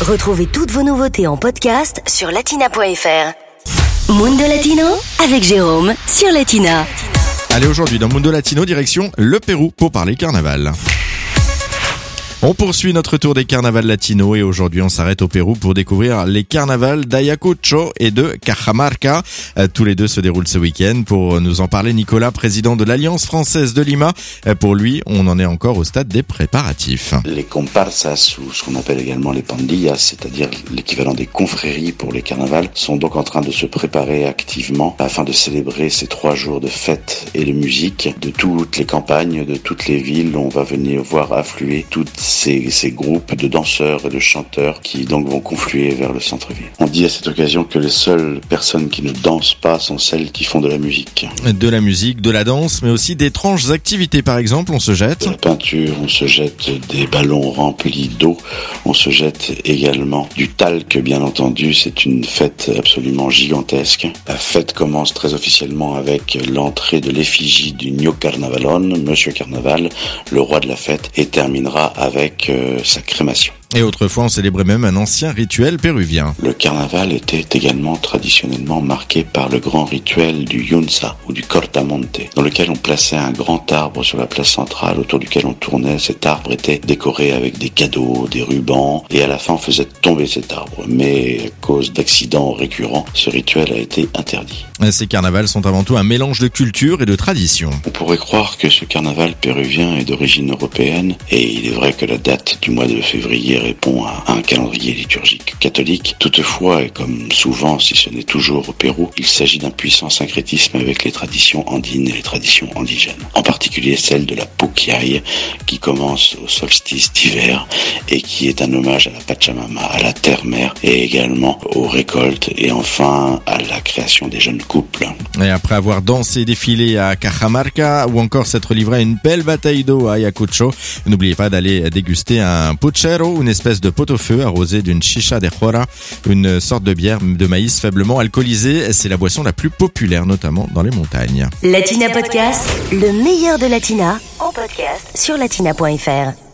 Retrouvez toutes vos nouveautés en podcast sur latina.fr. Mundo Latino avec Jérôme sur Latina. Allez, aujourd'hui dans Mundo Latino, direction le Pérou pour parler carnaval. On poursuit notre tour des carnavals latinos et aujourd'hui on s'arrête au Pérou pour découvrir les carnavals d'Ayacucho et de Cajamarca. Euh, Tous les deux se déroulent ce week-end. Pour nous en parler, Nicolas, président de l'Alliance française de Lima. Euh, Pour lui, on en est encore au stade des préparatifs. Les comparsas, ou ce qu'on appelle également les pandillas, c'est-à-dire l'équivalent des confréries pour les carnavals, sont donc en train de se préparer activement afin de célébrer ces trois jours de fête et de musique de toutes les campagnes, de toutes les villes. On va venir voir affluer toutes ces, ces groupes de danseurs et de chanteurs qui donc vont confluer vers le centre-ville. On dit à cette occasion que les seules personnes qui ne dansent pas sont celles qui font de la musique. De la musique, de la danse, mais aussi d'étranges activités. Par exemple, on se jette. De la peinture, on se jette des ballons remplis d'eau, on se jette également du talc, bien entendu. C'est une fête absolument gigantesque. La fête commence très officiellement avec l'entrée de l'effigie du Nio Carnavalon, Monsieur Carnaval, le roi de la fête, et terminera avec euh, sa crémation. Et autrefois, on célébrait même un ancien rituel péruvien. Le carnaval était également traditionnellement marqué par le grand rituel du Yunza ou du Cortamonte, dans lequel on plaçait un grand arbre sur la place centrale autour duquel on tournait. Cet arbre était décoré avec des cadeaux, des rubans, et à la fin on faisait tomber cet arbre. Mais à cause d'accidents récurrents, ce rituel a été interdit. Ces carnavals sont avant tout un mélange de culture et de tradition. On pourrait croire que ce carnaval péruvien est d'origine européenne, et il est vrai que la date du mois de février répond à un calendrier liturgique catholique. Toutefois, et comme souvent, si ce n'est toujours au Pérou, il s'agit d'un puissant syncrétisme avec les traditions andines et les traditions indigènes. En particulier celle de la Pukiai, qui commence au solstice d'hiver et qui est un hommage à la Pachamama, à la terre-mère, et également aux récoltes, et enfin à la création des jeunes couples. Et après avoir dansé défilé à Cajamarca ou encore s'être livré à une belle bataille d'eau à Ayacucho, n'oubliez pas d'aller déguster un puchero, une espèce de pot-au-feu arrosé d'une chicha de jora, une sorte de bière de maïs faiblement alcoolisée. C'est la boisson la plus populaire, notamment dans les montagnes. Latina Podcast, le meilleur de Latina en podcast sur latina.fr.